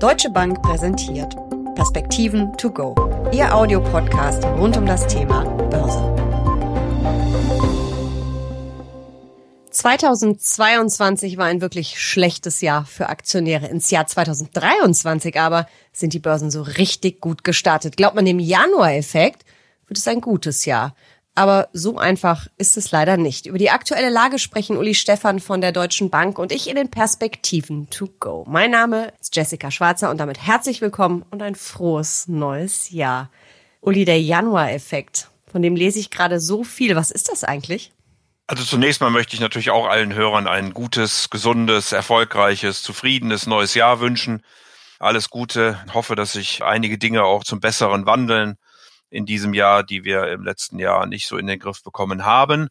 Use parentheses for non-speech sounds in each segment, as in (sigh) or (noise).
Deutsche Bank präsentiert Perspektiven to go. Ihr Audiopodcast rund um das Thema Börse. 2022 war ein wirklich schlechtes Jahr für Aktionäre. Ins Jahr 2023 aber sind die Börsen so richtig gut gestartet. Glaubt man dem Januar-Effekt, wird es ein gutes Jahr. Aber so einfach ist es leider nicht. Über die aktuelle Lage sprechen Uli Stefan von der Deutschen Bank und ich in den Perspektiven to go. Mein Name ist Jessica Schwarzer und damit herzlich willkommen und ein frohes neues Jahr. Uli, der Januar-Effekt, von dem lese ich gerade so viel. Was ist das eigentlich? Also zunächst mal möchte ich natürlich auch allen Hörern ein gutes, gesundes, erfolgreiches, zufriedenes neues Jahr wünschen. Alles Gute. Hoffe, dass sich einige Dinge auch zum Besseren wandeln in diesem Jahr, die wir im letzten Jahr nicht so in den Griff bekommen haben.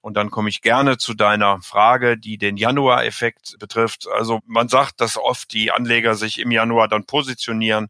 Und dann komme ich gerne zu deiner Frage, die den Januar-Effekt betrifft. Also man sagt, dass oft die Anleger sich im Januar dann positionieren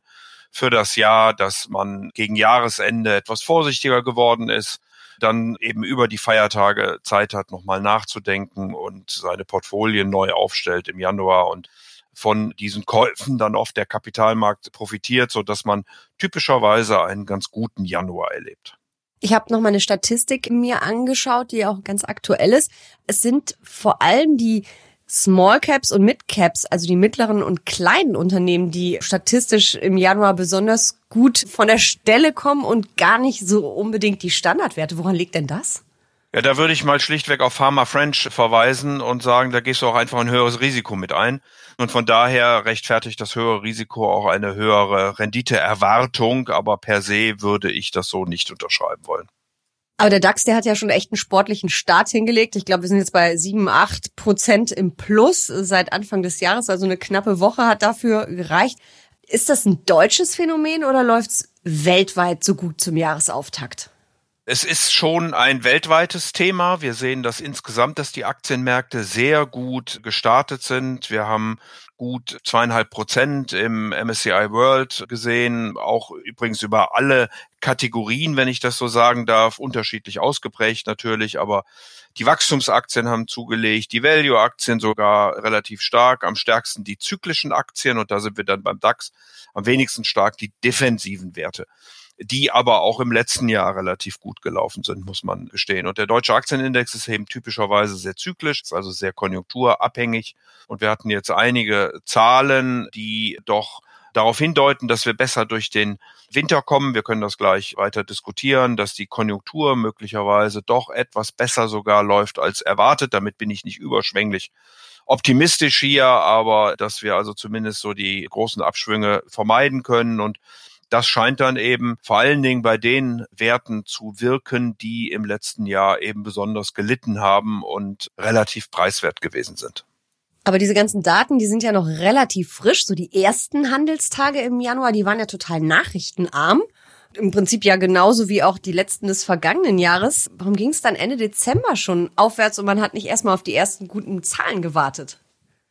für das Jahr, dass man gegen Jahresende etwas vorsichtiger geworden ist, dann eben über die Feiertage Zeit hat, nochmal nachzudenken und seine Portfolien neu aufstellt im Januar. Und von diesen Käufen dann oft der Kapitalmarkt profitiert, so dass man typischerweise einen ganz guten Januar erlebt. Ich habe noch mal eine Statistik mir angeschaut, die auch ganz aktuell ist. Es sind vor allem die Small Caps und Mid Caps, also die mittleren und kleinen Unternehmen, die statistisch im Januar besonders gut von der Stelle kommen und gar nicht so unbedingt die Standardwerte. Woran liegt denn das? Ja, da würde ich mal schlichtweg auf Pharma French verweisen und sagen, da gehst du auch einfach ein höheres Risiko mit ein. Und von daher rechtfertigt das höhere Risiko auch eine höhere Renditeerwartung, aber per se würde ich das so nicht unterschreiben wollen. Aber der DAX, der hat ja schon echt einen sportlichen Start hingelegt. Ich glaube, wir sind jetzt bei sieben, acht Prozent im Plus seit Anfang des Jahres. Also eine knappe Woche hat dafür gereicht. Ist das ein deutsches Phänomen oder läuft's weltweit so gut zum Jahresauftakt? Es ist schon ein weltweites Thema. Wir sehen das insgesamt, dass die Aktienmärkte sehr gut gestartet sind. Wir haben gut zweieinhalb Prozent im MSCI World gesehen, auch übrigens über alle Kategorien, wenn ich das so sagen darf, unterschiedlich ausgeprägt natürlich, aber die Wachstumsaktien haben zugelegt, die Value-Aktien sogar relativ stark, am stärksten die zyklischen Aktien und da sind wir dann beim DAX am wenigsten stark die defensiven Werte die aber auch im letzten Jahr relativ gut gelaufen sind, muss man gestehen. Und der deutsche Aktienindex ist eben typischerweise sehr zyklisch, also sehr konjunkturabhängig. Und wir hatten jetzt einige Zahlen, die doch darauf hindeuten, dass wir besser durch den Winter kommen. Wir können das gleich weiter diskutieren, dass die Konjunktur möglicherweise doch etwas besser sogar läuft als erwartet. Damit bin ich nicht überschwänglich optimistisch hier, aber dass wir also zumindest so die großen Abschwünge vermeiden können und das scheint dann eben vor allen Dingen bei den Werten zu wirken, die im letzten Jahr eben besonders gelitten haben und relativ preiswert gewesen sind. Aber diese ganzen Daten, die sind ja noch relativ frisch. So die ersten Handelstage im Januar, die waren ja total nachrichtenarm. Im Prinzip ja genauso wie auch die letzten des vergangenen Jahres. Warum ging es dann Ende Dezember schon aufwärts und man hat nicht erstmal auf die ersten guten Zahlen gewartet?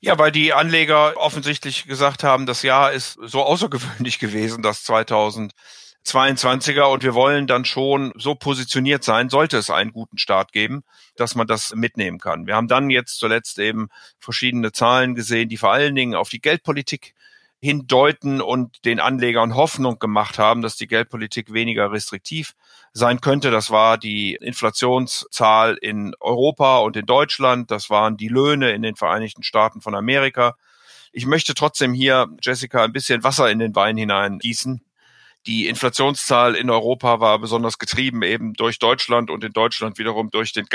Ja, weil die Anleger offensichtlich gesagt haben, das Jahr ist so außergewöhnlich (laughs) gewesen, das 2022er und wir wollen dann schon so positioniert sein, sollte es einen guten Start geben, dass man das mitnehmen kann. Wir haben dann jetzt zuletzt eben verschiedene Zahlen gesehen, die vor allen Dingen auf die Geldpolitik hindeuten und den Anlegern Hoffnung gemacht haben, dass die Geldpolitik weniger restriktiv sein könnte. Das war die Inflationszahl in Europa und in Deutschland. Das waren die Löhne in den Vereinigten Staaten von Amerika. Ich möchte trotzdem hier, Jessica, ein bisschen Wasser in den Wein hineingießen. Die Inflationszahl in Europa war besonders getrieben eben durch Deutschland und in Deutschland wiederum durch den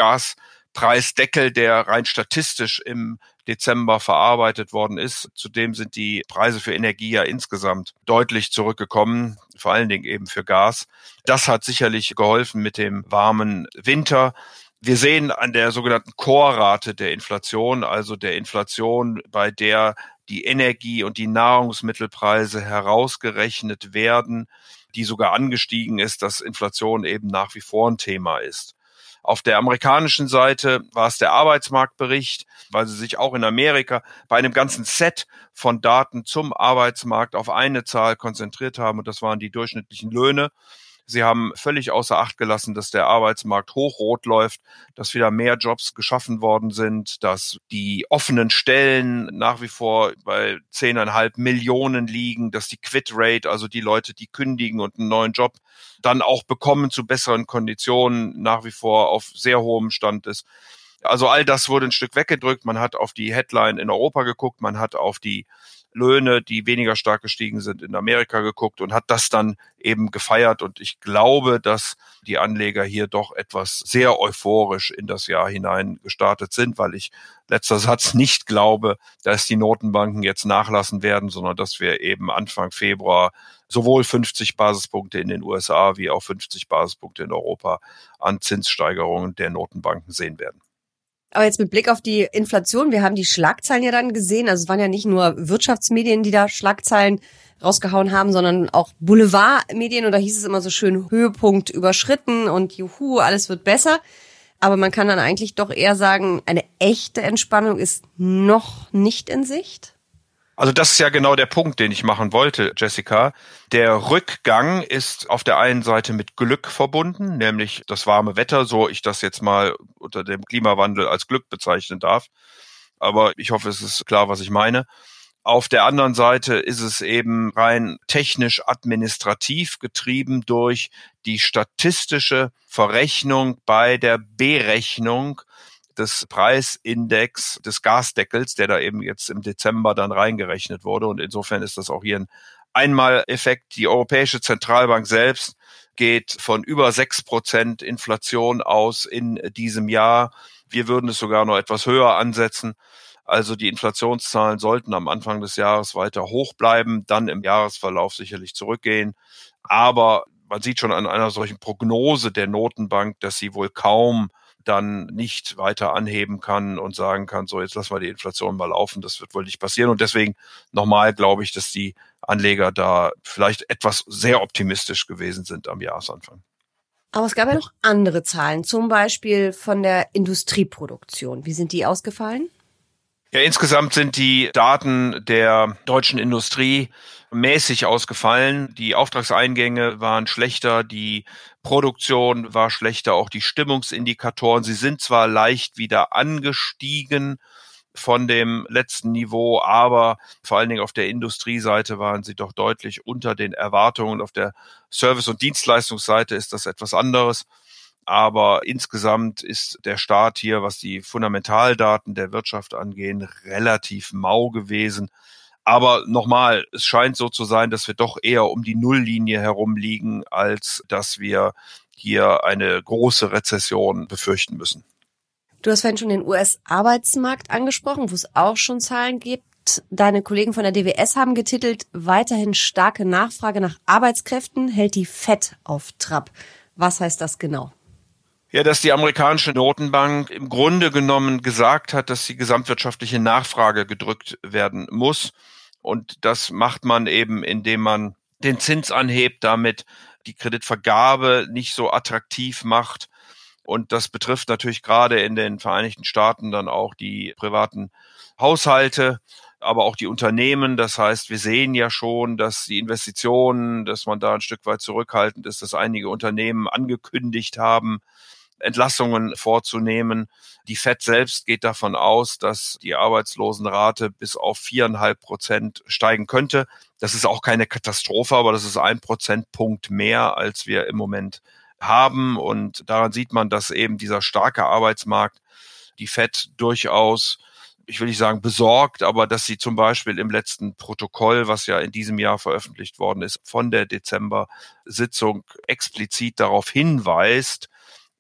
Gaspreisdeckel, der rein statistisch im Dezember verarbeitet worden ist. Zudem sind die Preise für Energie ja insgesamt deutlich zurückgekommen, vor allen Dingen eben für Gas. Das hat sicherlich geholfen mit dem warmen Winter. Wir sehen an der sogenannten Core-Rate der Inflation, also der Inflation, bei der die Energie- und die Nahrungsmittelpreise herausgerechnet werden, die sogar angestiegen ist, dass Inflation eben nach wie vor ein Thema ist. Auf der amerikanischen Seite war es der Arbeitsmarktbericht, weil sie sich auch in Amerika bei einem ganzen Set von Daten zum Arbeitsmarkt auf eine Zahl konzentriert haben. Und das waren die durchschnittlichen Löhne Sie haben völlig außer Acht gelassen, dass der Arbeitsmarkt hochrot läuft, dass wieder mehr Jobs geschaffen worden sind, dass die offenen Stellen nach wie vor bei zehneinhalb Millionen liegen, dass die Quit-Rate, also die Leute, die kündigen und einen neuen Job dann auch bekommen zu besseren Konditionen, nach wie vor auf sehr hohem Stand ist. Also all das wurde ein Stück weggedrückt. Man hat auf die Headline in Europa geguckt, man hat auf die Löhne, die weniger stark gestiegen sind, in Amerika geguckt und hat das dann eben gefeiert. Und ich glaube, dass die Anleger hier doch etwas sehr euphorisch in das Jahr hinein gestartet sind, weil ich letzter Satz (laughs) nicht glaube, dass die Notenbanken jetzt nachlassen werden, sondern dass wir eben Anfang Februar sowohl 50 Basispunkte in den USA wie auch 50 Basispunkte in Europa an Zinssteigerungen der Notenbanken sehen werden. Aber jetzt mit Blick auf die Inflation, wir haben die Schlagzeilen ja dann gesehen. Also es waren ja nicht nur Wirtschaftsmedien, die da Schlagzeilen rausgehauen haben, sondern auch Boulevardmedien. Und da hieß es immer so schön Höhepunkt überschritten und juhu, alles wird besser. Aber man kann dann eigentlich doch eher sagen, eine echte Entspannung ist noch nicht in Sicht. Also das ist ja genau der Punkt, den ich machen wollte, Jessica. Der Rückgang ist auf der einen Seite mit Glück verbunden, nämlich das warme Wetter, so ich das jetzt mal unter dem Klimawandel als Glück bezeichnen darf. Aber ich hoffe, es ist klar, was ich meine. Auf der anderen Seite ist es eben rein technisch administrativ getrieben durch die statistische Verrechnung bei der Berechnung des Preisindex des Gasdeckels, der da eben jetzt im Dezember dann reingerechnet wurde. Und insofern ist das auch hier ein Einmaleffekt. Die Europäische Zentralbank selbst geht von über sechs Prozent Inflation aus in diesem Jahr. Wir würden es sogar noch etwas höher ansetzen. Also die Inflationszahlen sollten am Anfang des Jahres weiter hoch bleiben, dann im Jahresverlauf sicherlich zurückgehen. Aber man sieht schon an einer solchen Prognose der Notenbank, dass sie wohl kaum dann nicht weiter anheben kann und sagen kann, so jetzt lassen wir die Inflation mal laufen, das wird wohl nicht passieren. Und deswegen nochmal glaube ich, dass die Anleger da vielleicht etwas sehr optimistisch gewesen sind am Jahresanfang. Aber es gab ja noch andere Zahlen, zum Beispiel von der Industrieproduktion. Wie sind die ausgefallen? Ja, insgesamt sind die Daten der deutschen Industrie mäßig ausgefallen. Die Auftragseingänge waren schlechter, die Produktion war schlechter, auch die Stimmungsindikatoren. Sie sind zwar leicht wieder angestiegen von dem letzten Niveau, aber vor allen Dingen auf der Industrieseite waren sie doch deutlich unter den Erwartungen. Auf der Service- und Dienstleistungsseite ist das etwas anderes. Aber insgesamt ist der Staat hier, was die Fundamentaldaten der Wirtschaft angehen, relativ mau gewesen. Aber nochmal, es scheint so zu sein, dass wir doch eher um die Nulllinie herumliegen, als dass wir hier eine große Rezession befürchten müssen. Du hast vorhin schon den US-Arbeitsmarkt angesprochen, wo es auch schon Zahlen gibt. Deine Kollegen von der DWS haben getitelt, weiterhin starke Nachfrage nach Arbeitskräften hält die FED auf Trab. Was heißt das genau? Ja, dass die amerikanische Notenbank im Grunde genommen gesagt hat, dass die gesamtwirtschaftliche Nachfrage gedrückt werden muss. Und das macht man eben, indem man den Zins anhebt, damit die Kreditvergabe nicht so attraktiv macht. Und das betrifft natürlich gerade in den Vereinigten Staaten dann auch die privaten Haushalte, aber auch die Unternehmen. Das heißt, wir sehen ja schon, dass die Investitionen, dass man da ein Stück weit zurückhaltend ist, dass einige Unternehmen angekündigt haben, Entlassungen vorzunehmen. Die FED selbst geht davon aus, dass die Arbeitslosenrate bis auf viereinhalb Prozent steigen könnte. Das ist auch keine Katastrophe, aber das ist ein Prozentpunkt mehr, als wir im Moment haben. Und daran sieht man, dass eben dieser starke Arbeitsmarkt die FED durchaus ich will nicht sagen besorgt, aber dass sie zum Beispiel im letzten Protokoll, was ja in diesem Jahr veröffentlicht worden ist, von der Dezember-Sitzung explizit darauf hinweist,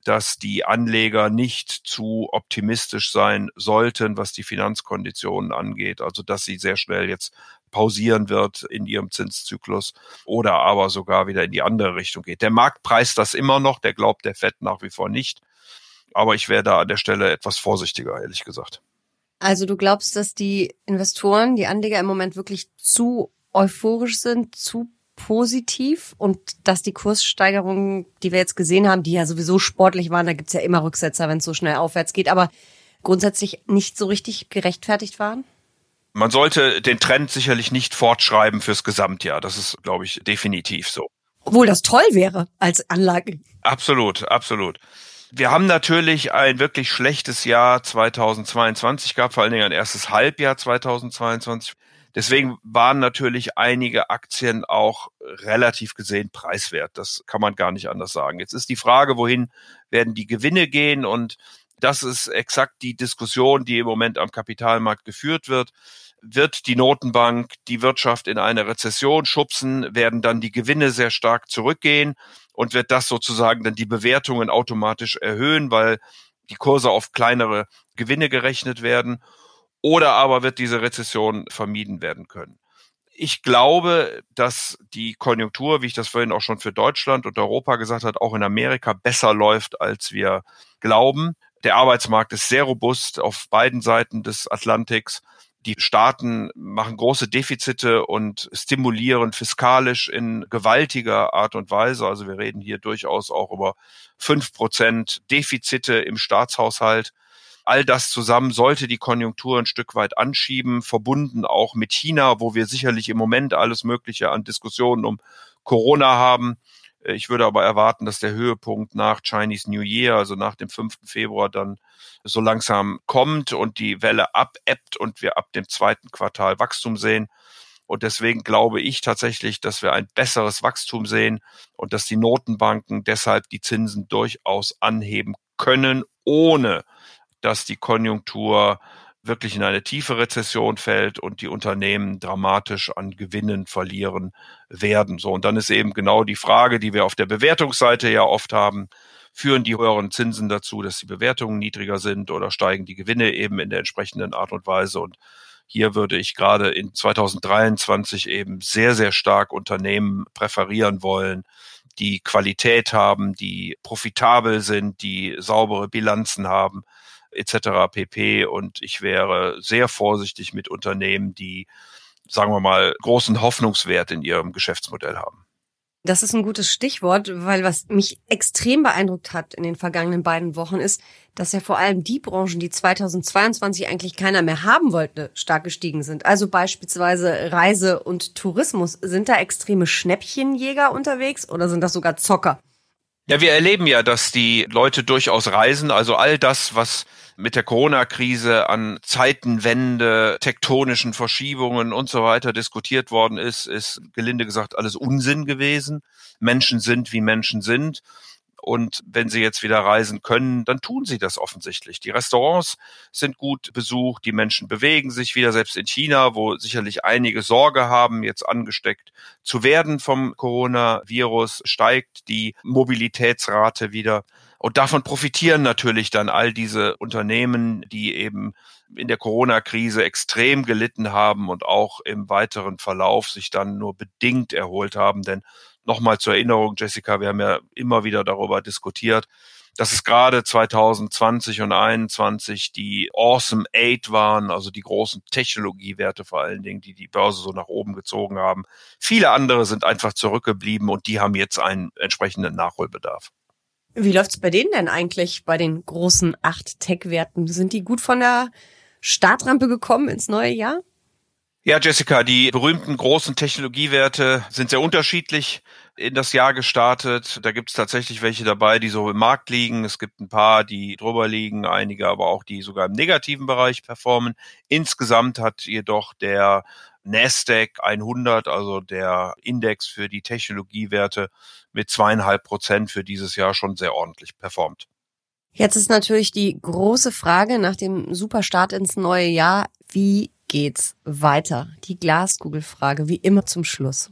dass die Anleger nicht zu optimistisch sein sollten, was die Finanzkonditionen angeht. Also dass sie sehr schnell jetzt pausieren wird in ihrem Zinszyklus oder aber sogar wieder in die andere Richtung geht. Der Markt preist das immer noch, der glaubt der FED nach wie vor nicht. Aber ich wäre da an der Stelle etwas vorsichtiger, ehrlich gesagt. Also du glaubst, dass die Investoren, die Anleger im Moment wirklich zu euphorisch sind, zu positiv und dass die Kurssteigerungen, die wir jetzt gesehen haben, die ja sowieso sportlich waren, da gibt's ja immer Rücksetzer, wenn es so schnell aufwärts geht, aber grundsätzlich nicht so richtig gerechtfertigt waren? Man sollte den Trend sicherlich nicht fortschreiben fürs Gesamtjahr. Das ist, glaube ich, definitiv so. Obwohl das toll wäre als Anlage. Absolut, absolut. Wir haben natürlich ein wirklich schlechtes Jahr 2022 gehabt, vor allen Dingen ein erstes Halbjahr 2022. Deswegen waren natürlich einige Aktien auch relativ gesehen preiswert. Das kann man gar nicht anders sagen. Jetzt ist die Frage, wohin werden die Gewinne gehen? Und das ist exakt die Diskussion, die im Moment am Kapitalmarkt geführt wird. Wird die Notenbank die Wirtschaft in eine Rezession schubsen? Werden dann die Gewinne sehr stark zurückgehen? Und wird das sozusagen dann die Bewertungen automatisch erhöhen, weil die Kurse auf kleinere Gewinne gerechnet werden? Oder aber wird diese Rezession vermieden werden können? Ich glaube, dass die Konjunktur, wie ich das vorhin auch schon für Deutschland und Europa gesagt habe, auch in Amerika besser läuft, als wir glauben. Der Arbeitsmarkt ist sehr robust auf beiden Seiten des Atlantiks. Die Staaten machen große Defizite und stimulieren fiskalisch in gewaltiger Art und Weise. Also wir reden hier durchaus auch über fünf Prozent Defizite im Staatshaushalt. All das zusammen sollte die Konjunktur ein Stück weit anschieben, verbunden auch mit China, wo wir sicherlich im Moment alles Mögliche an Diskussionen um Corona haben. Ich würde aber erwarten, dass der Höhepunkt nach Chinese New Year, also nach dem 5. Februar, dann so langsam kommt und die Welle abebbt und wir ab dem zweiten Quartal Wachstum sehen. Und deswegen glaube ich tatsächlich, dass wir ein besseres Wachstum sehen und dass die Notenbanken deshalb die Zinsen durchaus anheben können, ohne dass die Konjunktur wirklich in eine tiefe Rezession fällt und die Unternehmen dramatisch an Gewinnen verlieren werden. So, und dann ist eben genau die Frage, die wir auf der Bewertungsseite ja oft haben, führen die höheren Zinsen dazu, dass die Bewertungen niedriger sind oder steigen die Gewinne eben in der entsprechenden Art und Weise. Und hier würde ich gerade in 2023 eben sehr, sehr stark Unternehmen präferieren wollen, die Qualität haben, die profitabel sind, die saubere Bilanzen haben, etc. pp. Und ich wäre sehr vorsichtig mit Unternehmen, die, sagen wir mal, großen Hoffnungswert in ihrem Geschäftsmodell haben. Das ist ein gutes Stichwort, weil was mich extrem beeindruckt hat in den vergangenen beiden Wochen ist, dass ja vor allem die Branchen, die 2022 eigentlich keiner mehr haben wollte, stark gestiegen sind. Also beispielsweise Reise und Tourismus. Sind da extreme Schnäppchenjäger unterwegs oder sind das sogar Zocker? Ja, wir erleben ja, dass die Leute durchaus reisen. Also all das, was mit der Corona-Krise an Zeitenwende, tektonischen Verschiebungen und so weiter diskutiert worden ist, ist gelinde gesagt alles Unsinn gewesen. Menschen sind, wie Menschen sind. Und wenn sie jetzt wieder reisen können, dann tun sie das offensichtlich. Die Restaurants sind gut besucht, die Menschen bewegen sich wieder, selbst in China, wo sicherlich einige Sorge haben, jetzt angesteckt zu werden vom Coronavirus, steigt die Mobilitätsrate wieder. Und davon profitieren natürlich dann all diese Unternehmen, die eben in der Corona-Krise extrem gelitten haben und auch im weiteren Verlauf sich dann nur bedingt erholt haben. Denn nochmal zur Erinnerung, Jessica, wir haben ja immer wieder darüber diskutiert, dass es gerade 2020 und 2021 die Awesome Eight waren, also die großen Technologiewerte vor allen Dingen, die die Börse so nach oben gezogen haben. Viele andere sind einfach zurückgeblieben und die haben jetzt einen entsprechenden Nachholbedarf. Wie läuft's bei denen denn eigentlich, bei den großen acht Tech-Werten? Sind die gut von der Startrampe gekommen ins neue Jahr? Ja, Jessica, die berühmten großen Technologiewerte sind sehr unterschiedlich in das Jahr gestartet. Da gibt es tatsächlich welche dabei, die so im Markt liegen. Es gibt ein paar, die drüber liegen, einige aber auch, die sogar im negativen Bereich performen. Insgesamt hat jedoch der Nasdaq 100, also der Index für die Technologiewerte, mit zweieinhalb Prozent für dieses Jahr schon sehr ordentlich performt. Jetzt ist natürlich die große Frage nach dem Superstart ins neue Jahr, wie geht's weiter? Die Glaskugelfrage, wie immer zum Schluss.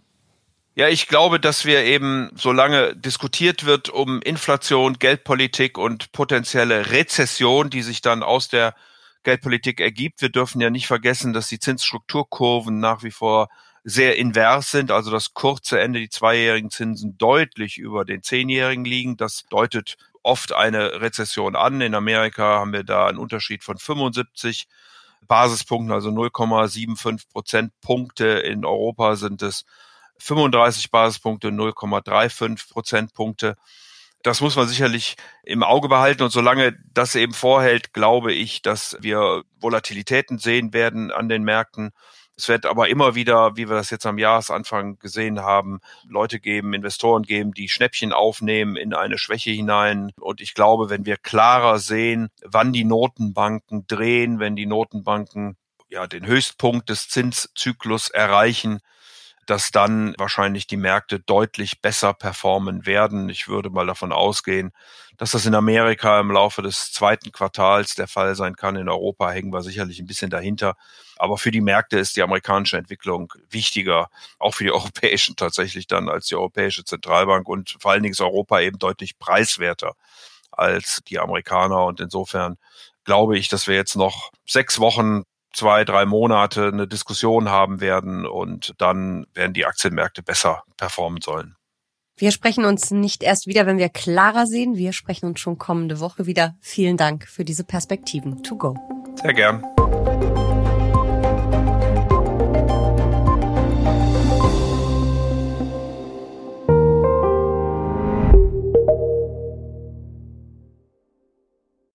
Ja, ich glaube, dass wir eben, solange diskutiert wird um Inflation, Geldpolitik und potenzielle Rezession, die sich dann aus der Geldpolitik ergibt, wir dürfen ja nicht vergessen, dass die Zinsstrukturkurven nach wie vor sehr invers sind, also das kurze Ende, die zweijährigen Zinsen deutlich über den zehnjährigen liegen. Das deutet oft eine Rezession an. In Amerika haben wir da einen Unterschied von 75 Basispunkten, also 0,75 Prozentpunkte. In Europa sind es 35 Basispunkte, 0,35 Prozentpunkte. Das muss man sicherlich im Auge behalten. Und solange das eben vorhält, glaube ich, dass wir Volatilitäten sehen werden an den Märkten Es wird aber immer wieder, wie wir das jetzt am Jahresanfang gesehen haben, Leute geben, Investoren geben, die Schnäppchen aufnehmen in eine Schwäche hinein. Und ich glaube, wenn wir klarer sehen, wann die Notenbanken drehen, wenn die Notenbanken ja den Höchstpunkt des Zinszyklus erreichen, dass dann wahrscheinlich die Märkte deutlich besser performen werden. Ich würde mal davon ausgehen, dass das in Amerika im Laufe des zweiten Quartals der Fall sein kann. In Europa hängen wir sicherlich ein bisschen dahinter. Aber für die Märkte ist die amerikanische Entwicklung wichtiger, auch für die (laughs) europäischen tatsächlich dann als die Europäische Zentralbank und vor allen Dingen ist Europa eben deutlich preiswerter als die Amerikaner. Und insofern glaube ich, dass wir jetzt noch sechs Wochen zwei, drei Monate eine Diskussion haben werden und dann werden die Aktienmärkte besser performen sollen. Wir sprechen uns nicht erst wieder, wenn wir klarer sehen. Wir sprechen uns schon kommende Woche wieder. Vielen Dank für diese Perspektiven. To go. Sehr gern.